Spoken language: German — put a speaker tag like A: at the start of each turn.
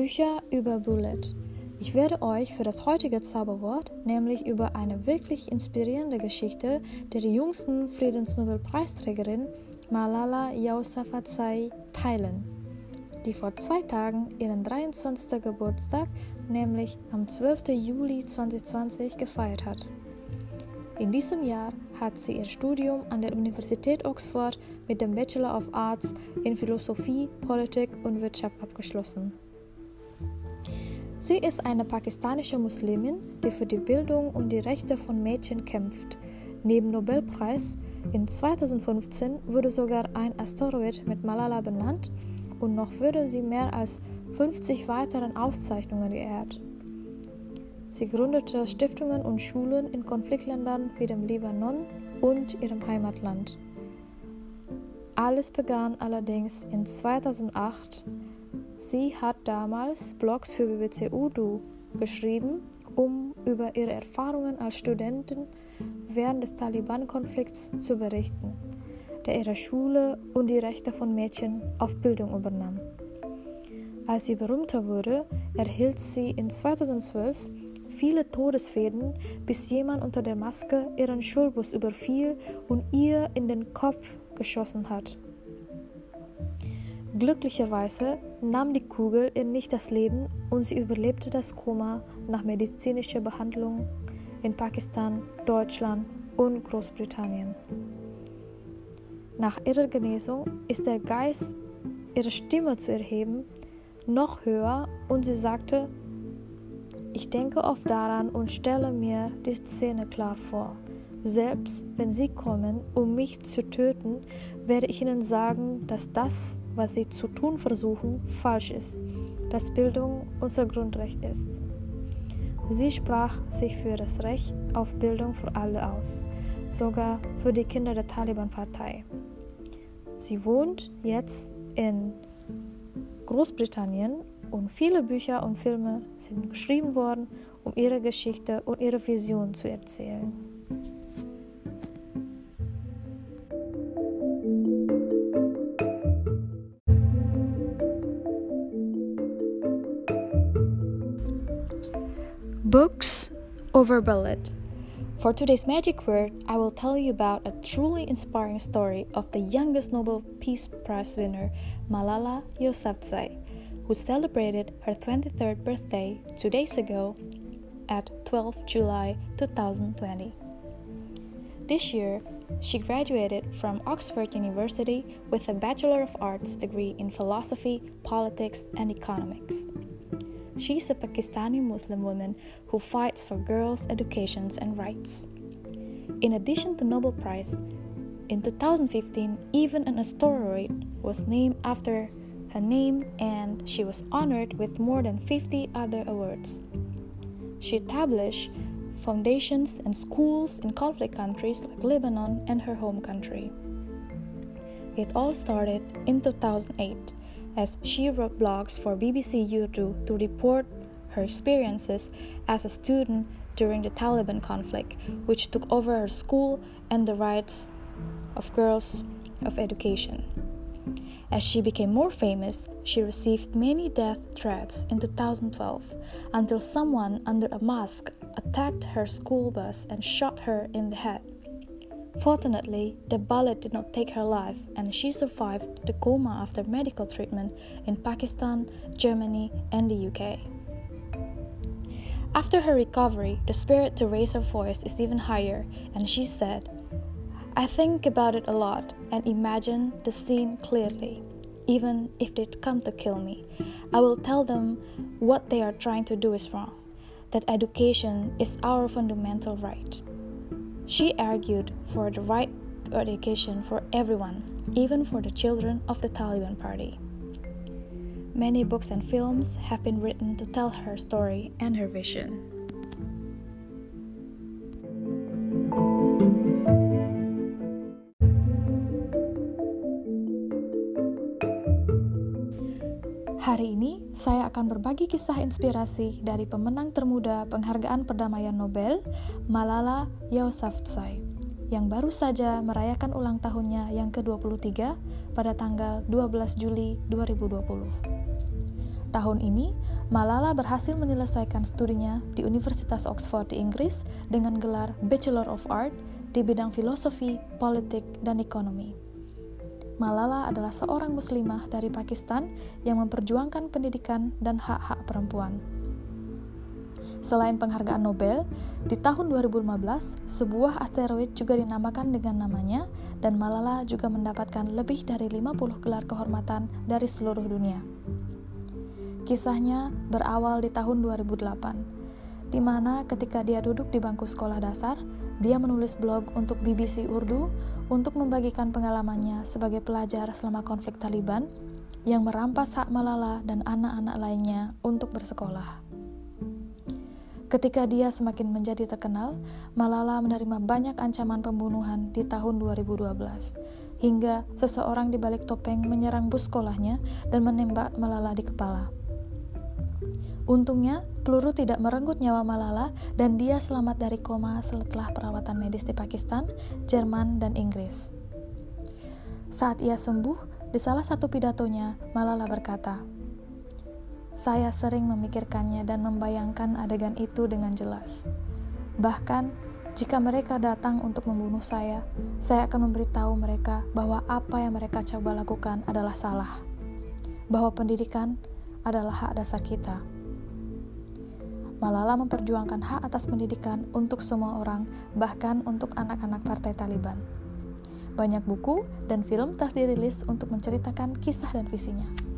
A: Bücher über Bullet. Ich werde euch für das heutige Zauberwort, nämlich über eine wirklich inspirierende Geschichte der jüngsten Friedensnobelpreisträgerin Malala Yousafzai teilen, die vor zwei Tagen ihren 23. Geburtstag, nämlich am 12. Juli 2020, gefeiert hat. In diesem Jahr hat sie ihr Studium an der Universität Oxford mit dem Bachelor of Arts in Philosophie, Politik und Wirtschaft abgeschlossen. Sie ist eine pakistanische Muslimin, die für die Bildung und die Rechte von Mädchen kämpft. Neben Nobelpreis in 2015 wurde sogar ein Asteroid mit Malala benannt und noch würde sie mehr als 50 weiteren Auszeichnungen geehrt. Sie gründete Stiftungen und Schulen in Konfliktländern wie dem Libanon und ihrem Heimatland. Alles begann allerdings in 2008. Sie hat damals Blogs für BBC Urdu geschrieben, um über ihre Erfahrungen als Studentin während des Taliban-Konflikts zu berichten, der ihre Schule und die Rechte von Mädchen auf Bildung übernahm. Als sie berühmter wurde, erhielt sie in 2012 viele Todesfäden, bis jemand unter der Maske ihren Schulbus überfiel und ihr in den Kopf geschossen hat. Glücklicherweise nahm die Kugel ihr nicht das Leben und sie überlebte das Koma nach medizinischer Behandlung in Pakistan, Deutschland und Großbritannien. Nach ihrer Genesung ist der Geist, ihre Stimme zu erheben, noch höher und sie sagte, ich denke oft daran und stelle mir die Szene klar vor. Selbst wenn sie kommen, um mich zu töten, werde ich ihnen sagen, dass das, was sie zu tun versuchen, falsch ist, dass Bildung unser Grundrecht ist. Sie sprach sich für das Recht auf Bildung für alle aus, sogar für die Kinder der Taliban-Partei. Sie wohnt jetzt in Großbritannien und viele Bücher und Filme sind geschrieben worden, um ihre Geschichte und ihre Vision zu erzählen. Books over bullet. For today's magic word, I will tell you about a truly inspiring story of the youngest Nobel Peace Prize winner, Malala Yousafzai who celebrated her 23rd birthday two days ago at 12 July 2020. This year, she graduated from Oxford University with a Bachelor of Arts degree in philosophy, politics, and economics. She is a Pakistani Muslim woman who fights for girls' educations and rights. In addition to Nobel Prize, in 2015, even an asteroid was named after her name, and she was honored with more than 50 other awards. She established foundations and schools in conflict countries like Lebanon and her home country. It all started in 2008 as she wrote blogs for BBC Urdu to report her experiences as a student during the Taliban conflict, which took over her school and the rights of girls of education. As she became more famous, she received many death threats in 2012 until someone under a mask attacked her school bus and shot her in the head. Fortunately, the bullet did not take her life and she survived the coma after medical treatment in Pakistan, Germany, and the UK. After her recovery, the spirit to raise her voice is even higher, and she said, I think about it a lot and imagine the scene clearly. Even if they come to kill me, I will tell them what they are trying to do is wrong, that education is our fundamental right. She argued for the right to education for everyone, even for the children of the Taliban party. Many books and films have been written to tell her story and her vision. Hari ini, saya akan berbagi kisah inspirasi dari pemenang termuda penghargaan perdamaian Nobel, Malala Yousafzai, yang baru saja merayakan ulang tahunnya yang ke-23 pada tanggal 12 Juli 2020. Tahun ini, Malala berhasil menyelesaikan studinya di Universitas Oxford di Inggris dengan gelar Bachelor of Art di bidang filosofi, politik, dan ekonomi. Malala adalah seorang muslimah dari Pakistan yang memperjuangkan pendidikan dan hak-hak perempuan. Selain penghargaan Nobel, di tahun 2015, sebuah asteroid juga dinamakan dengan namanya dan Malala juga mendapatkan lebih dari 50 gelar kehormatan dari seluruh dunia. Kisahnya berawal di tahun 2008, di mana ketika dia duduk di bangku sekolah dasar, dia menulis blog untuk BBC Urdu untuk membagikan pengalamannya sebagai pelajar selama konflik Taliban yang merampas hak Malala dan anak-anak lainnya untuk bersekolah. Ketika dia semakin menjadi terkenal, Malala menerima banyak ancaman pembunuhan di tahun 2012, hingga seseorang di balik topeng menyerang bus sekolahnya dan menembak Malala di kepala. Untungnya, peluru tidak merenggut nyawa Malala dan dia selamat dari koma setelah perawatan medis di Pakistan, Jerman, dan Inggris. Saat ia sembuh, di salah satu pidatonya, Malala berkata, "Saya sering memikirkannya dan membayangkan adegan itu dengan jelas. Bahkan, jika mereka datang untuk membunuh saya, saya akan memberitahu mereka bahwa apa yang mereka coba lakukan adalah salah, bahwa pendidikan adalah hak dasar kita." Malala memperjuangkan hak atas pendidikan untuk semua orang, bahkan untuk anak-anak partai Taliban. Banyak buku dan film telah dirilis untuk menceritakan kisah dan visinya.